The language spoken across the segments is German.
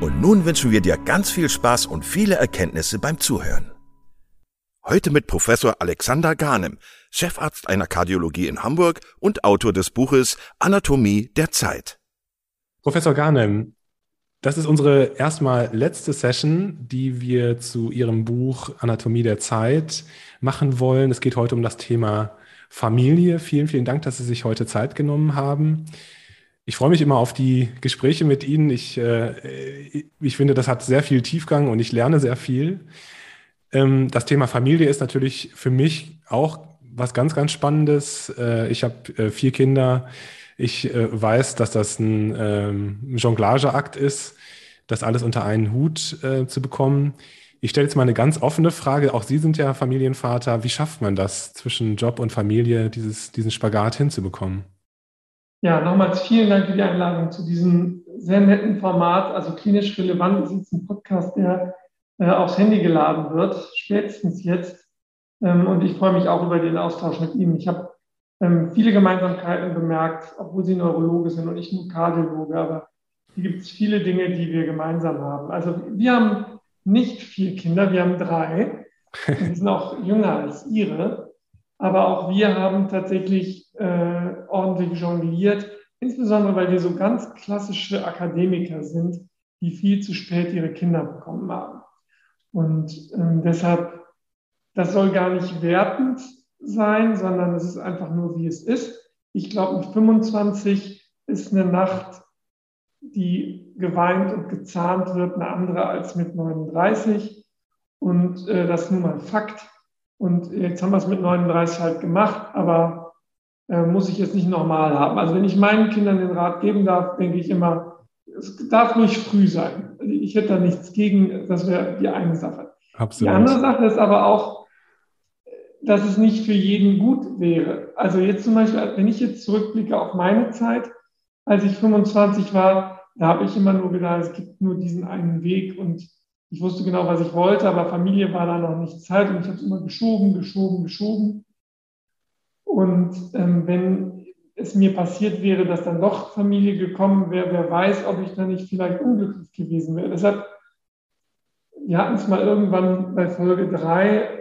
und nun wünschen wir dir ganz viel Spaß und viele Erkenntnisse beim Zuhören. Heute mit Professor Alexander Garnem, Chefarzt einer Kardiologie in Hamburg und Autor des Buches Anatomie der Zeit. Professor Garnem, das ist unsere erstmal letzte Session, die wir zu Ihrem Buch Anatomie der Zeit machen wollen. Es geht heute um das Thema Familie. Vielen, vielen Dank, dass Sie sich heute Zeit genommen haben. Ich freue mich immer auf die Gespräche mit Ihnen. Ich, äh, ich finde, das hat sehr viel Tiefgang und ich lerne sehr viel. Ähm, das Thema Familie ist natürlich für mich auch was ganz, ganz Spannendes. Äh, ich habe äh, vier Kinder. Ich äh, weiß, dass das ein ähm, Jonglageakt ist, das alles unter einen Hut äh, zu bekommen. Ich stelle jetzt mal eine ganz offene Frage. Auch Sie sind ja Familienvater. Wie schafft man das zwischen Job und Familie, dieses, diesen Spagat hinzubekommen? Ja, nochmals vielen Dank für die Einladung zu diesem sehr netten Format. Also klinisch relevant ist jetzt ein Podcast, der äh, aufs Handy geladen wird, spätestens jetzt. Ähm, und ich freue mich auch über den Austausch mit Ihnen. Ich habe ähm, viele Gemeinsamkeiten bemerkt, obwohl Sie Neurologe sind und ich nur Kardiologe, aber hier gibt es viele Dinge, die wir gemeinsam haben. Also wir haben nicht vier Kinder, wir haben drei. Die sind auch jünger als Ihre. Aber auch wir haben tatsächlich äh, ordentlich jongliert, insbesondere weil wir so ganz klassische Akademiker sind, die viel zu spät ihre Kinder bekommen haben. Und ähm, deshalb, das soll gar nicht wertend sein, sondern es ist einfach nur, wie es ist. Ich glaube, mit 25 ist eine Nacht, die geweint und gezahnt wird, eine andere als mit 39. Und äh, das ist nun mal Fakt. Und jetzt haben wir es mit 39 halt gemacht, aber äh, muss ich jetzt nicht nochmal haben. Also wenn ich meinen Kindern den Rat geben darf, denke ich immer, es darf nicht früh sein. Ich hätte da nichts gegen, das wäre die eine Sache. Absolut. Die andere Sache ist aber auch, dass es nicht für jeden gut wäre. Also jetzt zum Beispiel, wenn ich jetzt zurückblicke auf meine Zeit, als ich 25 war, da habe ich immer nur gedacht, es gibt nur diesen einen Weg und ich wusste genau, was ich wollte, aber Familie war da noch nicht Zeit und ich habe es immer geschoben, geschoben, geschoben. Und ähm, wenn es mir passiert wäre, dass dann doch Familie gekommen wäre, wer weiß, ob ich dann nicht vielleicht unglücklich gewesen wäre. Deshalb, wir hatten es mal irgendwann bei Folge 3,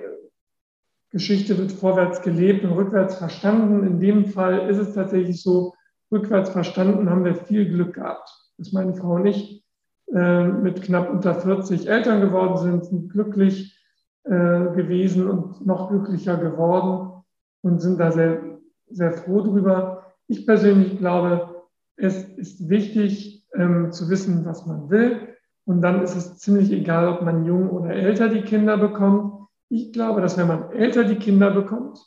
Geschichte wird vorwärts gelebt und rückwärts verstanden. In dem Fall ist es tatsächlich so, rückwärts verstanden haben wir viel Glück gehabt. Das ist meine Frau und ich äh, mit knapp unter 40 Eltern geworden sind, sind glücklich äh, gewesen und noch glücklicher geworden und sind da sehr, sehr froh drüber. Ich persönlich glaube, es ist wichtig ähm, zu wissen, was man will. Und dann ist es ziemlich egal, ob man jung oder älter die Kinder bekommt. Ich glaube, dass wenn man älter die Kinder bekommt,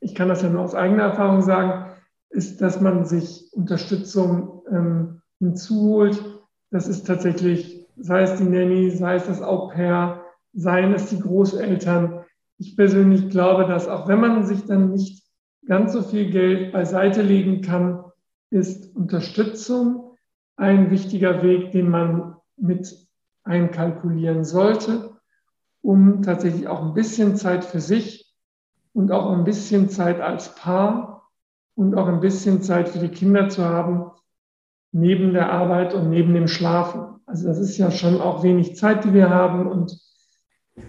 ich kann das ja nur aus eigener Erfahrung sagen, ist, dass man sich Unterstützung ähm, hinzuholt, das ist tatsächlich, sei es die Nanny, sei es das Au pair, seien es die Großeltern. Ich persönlich glaube, dass auch wenn man sich dann nicht ganz so viel Geld beiseite legen kann, ist Unterstützung ein wichtiger Weg, den man mit einkalkulieren sollte, um tatsächlich auch ein bisschen Zeit für sich und auch ein bisschen Zeit als Paar und auch ein bisschen Zeit für die Kinder zu haben, neben der Arbeit und neben dem Schlafen. Also das ist ja schon auch wenig Zeit, die wir haben und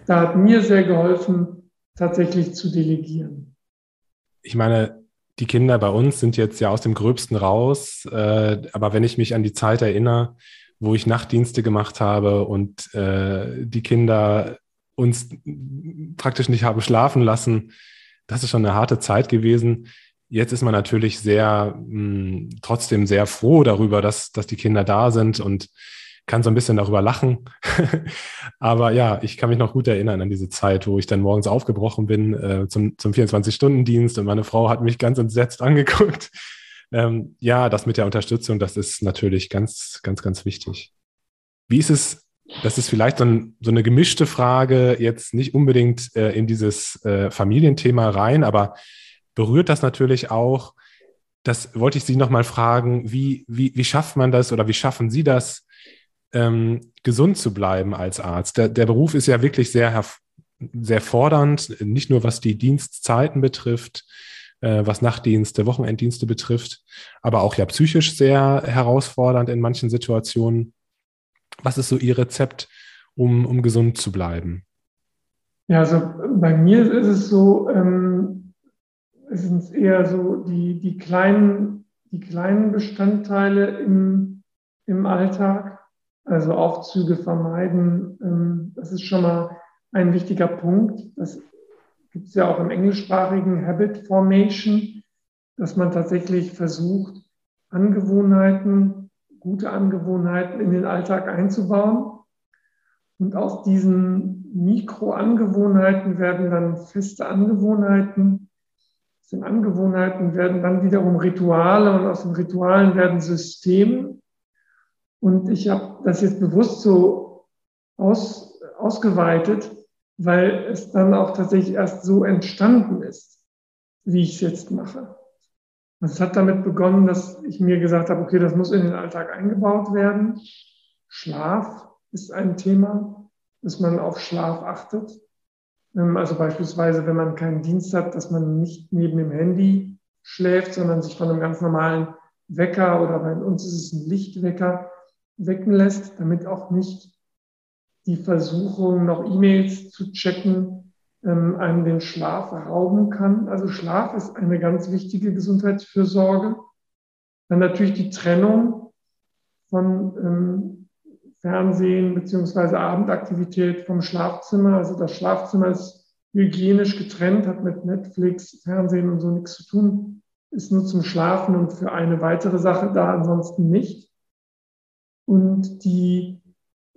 da hat mir sehr geholfen, tatsächlich zu delegieren. Ich meine, die Kinder bei uns sind jetzt ja aus dem Gröbsten raus, äh, aber wenn ich mich an die Zeit erinnere, wo ich Nachtdienste gemacht habe und äh, die Kinder uns praktisch nicht haben schlafen lassen, das ist schon eine harte Zeit gewesen. Jetzt ist man natürlich sehr, mh, hm, trotzdem sehr froh darüber, dass, dass die Kinder da sind und kann so ein bisschen darüber lachen. Aber ja, ich kann mich noch gut erinnern an diese Zeit, wo ich dann morgens aufgebrochen bin äh, zum, zum 24-Stunden-Dienst und meine Frau hat mich ganz entsetzt angeguckt. Ähm, ja, das mit der Unterstützung, das ist natürlich ganz, ganz, ganz wichtig. Wie ist es das ist vielleicht so, ein, so, eine gemischte Frage, jetzt nicht unbedingt äh, in dieses äh, Familienthema rein, aber berührt das natürlich auch. Das wollte ich Sie nochmal fragen, wie, wie, wie schafft man das oder wie schaffen Sie das, ähm, gesund zu bleiben als Arzt? Der, der Beruf ist ja wirklich sehr, sehr fordernd, nicht nur was die Dienstzeiten betrifft, äh, was Nachtdienste, Wochenenddienste betrifft, aber auch ja psychisch sehr herausfordernd in manchen Situationen. Was ist so Ihr Rezept, um, um gesund zu bleiben? Ja, also bei mir ist es so, ähm, es sind eher so die, die, kleinen, die kleinen Bestandteile im, im Alltag, also Aufzüge vermeiden. Ähm, das ist schon mal ein wichtiger Punkt. Das gibt es ja auch im englischsprachigen Habit Formation, dass man tatsächlich versucht, Angewohnheiten gute Angewohnheiten in den Alltag einzubauen. Und aus diesen Mikroangewohnheiten werden dann feste Angewohnheiten. Aus den Angewohnheiten werden dann wiederum Rituale und aus den Ritualen werden Systeme. Und ich habe das jetzt bewusst so aus, ausgeweitet, weil es dann auch tatsächlich erst so entstanden ist, wie ich es jetzt mache. Es hat damit begonnen, dass ich mir gesagt habe, okay, das muss in den Alltag eingebaut werden. Schlaf ist ein Thema, dass man auf Schlaf achtet. Ähm, also beispielsweise, wenn man keinen Dienst hat, dass man nicht neben dem Handy schläft, sondern sich von einem ganz normalen Wecker oder bei uns ist es ein Lichtwecker wecken lässt, damit auch nicht die Versuchung, noch E-Mails zu checken, ähm, einem den Schlaf rauben kann. Also Schlaf ist eine ganz wichtige Gesundheitsfürsorge. Dann natürlich die Trennung von ähm, Fernsehen beziehungsweise Abendaktivität vom Schlafzimmer. Also das Schlafzimmer ist hygienisch getrennt, hat mit Netflix, Fernsehen und so nichts zu tun, ist nur zum Schlafen und für eine weitere Sache da, ansonsten nicht. Und die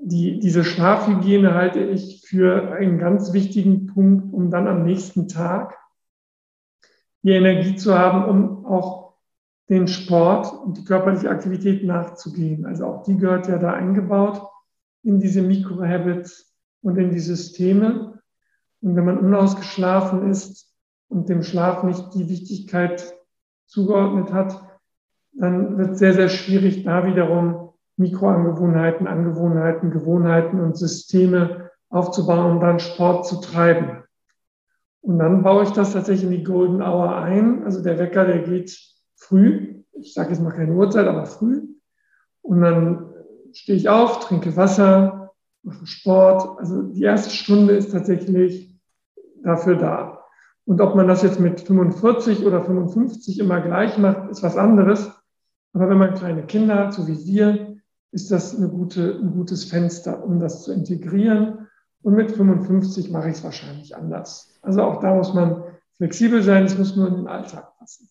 die, diese Schlafhygiene halte ich für einen ganz wichtigen Punkt, um dann am nächsten Tag die Energie zu haben, um auch den Sport und die körperliche Aktivität nachzugehen. Also auch die gehört ja da eingebaut in diese Mikrohabits und in die Systeme. Und wenn man unausgeschlafen ist und dem Schlaf nicht die Wichtigkeit zugeordnet hat, dann wird es sehr, sehr schwierig, da wiederum Mikroangewohnheiten, Angewohnheiten, Gewohnheiten und Systeme aufzubauen, um dann Sport zu treiben. Und dann baue ich das tatsächlich in die Golden Hour ein. Also der Wecker, der geht früh. Ich sage jetzt mal keine Uhrzeit, aber früh. Und dann stehe ich auf, trinke Wasser, mache Sport. Also die erste Stunde ist tatsächlich dafür da. Und ob man das jetzt mit 45 oder 55 immer gleich macht, ist was anderes. Aber wenn man kleine Kinder hat, so wie wir, ist das eine gute, ein gutes Fenster, um das zu integrieren. Und mit 55 mache ich es wahrscheinlich anders. Also auch da muss man flexibel sein, es muss nur in den Alltag passen.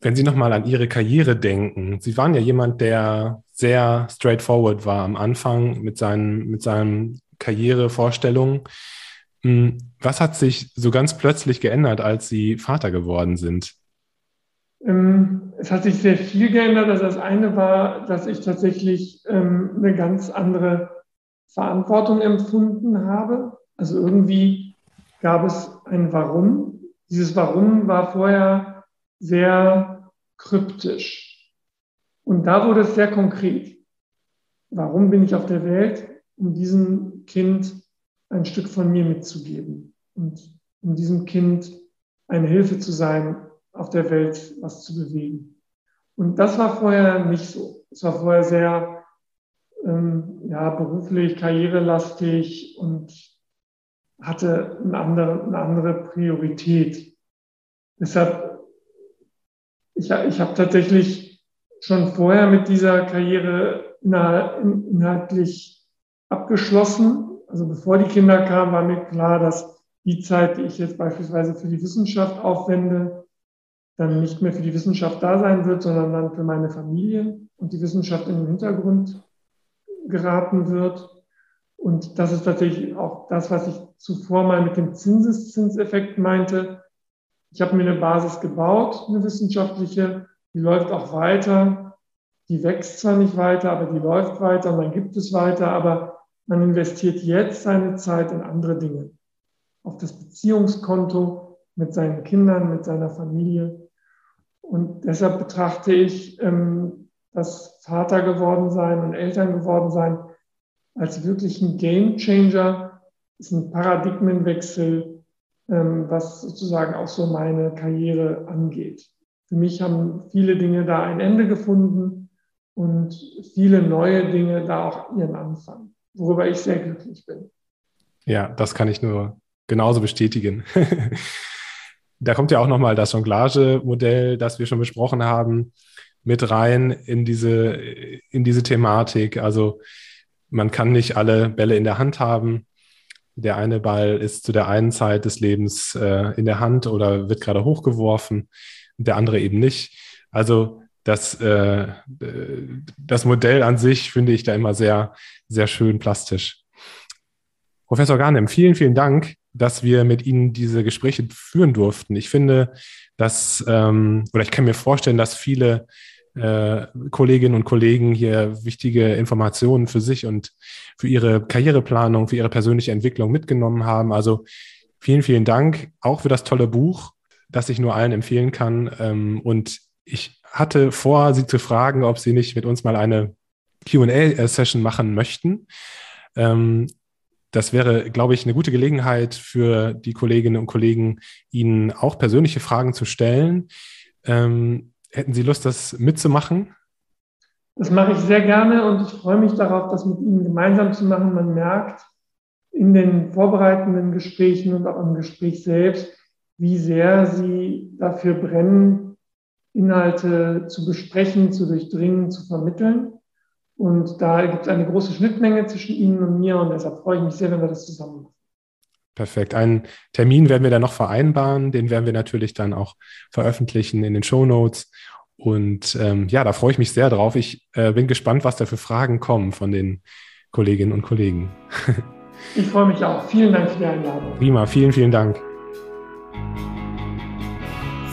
Wenn Sie nochmal an Ihre Karriere denken, Sie waren ja jemand, der sehr straightforward war am Anfang mit seinen, mit seinen Karrierevorstellungen. Hm, was hat sich so ganz plötzlich geändert, als Sie Vater geworden sind? Ähm, es hat sich sehr viel geändert. Also das eine war, dass ich tatsächlich ähm, eine ganz andere Verantwortung empfunden habe. Also irgendwie gab es ein Warum. Dieses Warum war vorher sehr kryptisch. Und da wurde es sehr konkret. Warum bin ich auf der Welt? Um diesem Kind ein Stück von mir mitzugeben und um diesem Kind eine Hilfe zu sein, auf der Welt was zu bewegen. Und das war vorher nicht so. Es war vorher sehr ähm, ja, beruflich, karrierelastig und hatte eine andere, eine andere Priorität. Deshalb, ich, ich habe tatsächlich schon vorher mit dieser Karriere inhaltlich abgeschlossen. Also bevor die Kinder kamen, war mir klar, dass die Zeit, die ich jetzt beispielsweise für die Wissenschaft aufwende, dann nicht mehr für die Wissenschaft da sein wird, sondern dann für meine Familie und die Wissenschaft in den Hintergrund geraten wird. Und das ist tatsächlich auch das, was ich zuvor mal mit dem Zinseszinseffekt meinte. Ich habe mir eine Basis gebaut, eine wissenschaftliche, die läuft auch weiter. Die wächst zwar nicht weiter, aber die läuft weiter und dann gibt es weiter, aber man investiert jetzt seine Zeit in andere Dinge. Auf das Beziehungskonto mit seinen Kindern, mit seiner Familie. Und deshalb betrachte ich ähm, das Vater geworden sein und Eltern geworden sein als wirklichen Game Changer. Ist ein Paradigmenwechsel, ähm, was sozusagen auch so meine Karriere angeht. Für mich haben viele Dinge da ein Ende gefunden und viele neue Dinge da auch ihren Anfang, worüber ich sehr glücklich bin. Ja, das kann ich nur genauso bestätigen. da kommt ja auch nochmal das Jonglage-Modell, das wir schon besprochen haben, mit rein in diese, in diese Thematik. Also man kann nicht alle Bälle in der Hand haben. Der eine Ball ist zu der einen Zeit des Lebens äh, in der Hand oder wird gerade hochgeworfen, der andere eben nicht. Also das, äh, das Modell an sich finde ich da immer sehr, sehr schön plastisch. Professor Garnem, vielen, vielen Dank, dass wir mit Ihnen diese Gespräche führen durften. Ich finde, dass, ähm, oder ich kann mir vorstellen, dass viele äh, Kolleginnen und Kollegen hier wichtige Informationen für sich und für ihre Karriereplanung, für ihre persönliche Entwicklung mitgenommen haben. Also vielen, vielen Dank auch für das tolle Buch, das ich nur allen empfehlen kann. Ähm, und ich hatte vor, Sie zu fragen, ob Sie nicht mit uns mal eine QA-Session machen möchten. Ähm, das wäre, glaube ich, eine gute Gelegenheit für die Kolleginnen und Kollegen, Ihnen auch persönliche Fragen zu stellen. Ähm, Hätten Sie Lust, das mitzumachen? Das mache ich sehr gerne und ich freue mich darauf, das mit Ihnen gemeinsam zu machen. Man merkt in den vorbereitenden Gesprächen und auch im Gespräch selbst, wie sehr Sie dafür brennen, Inhalte zu besprechen, zu durchdringen, zu vermitteln. Und da gibt es eine große Schnittmenge zwischen Ihnen und mir und deshalb freue ich mich sehr, wenn wir das zusammen machen. Perfekt. Einen Termin werden wir dann noch vereinbaren. Den werden wir natürlich dann auch veröffentlichen in den Show Notes. Und ähm, ja, da freue ich mich sehr drauf. Ich äh, bin gespannt, was da für Fragen kommen von den Kolleginnen und Kollegen. ich freue mich auch. Vielen Dank für die Einladung. Prima, vielen, vielen Dank.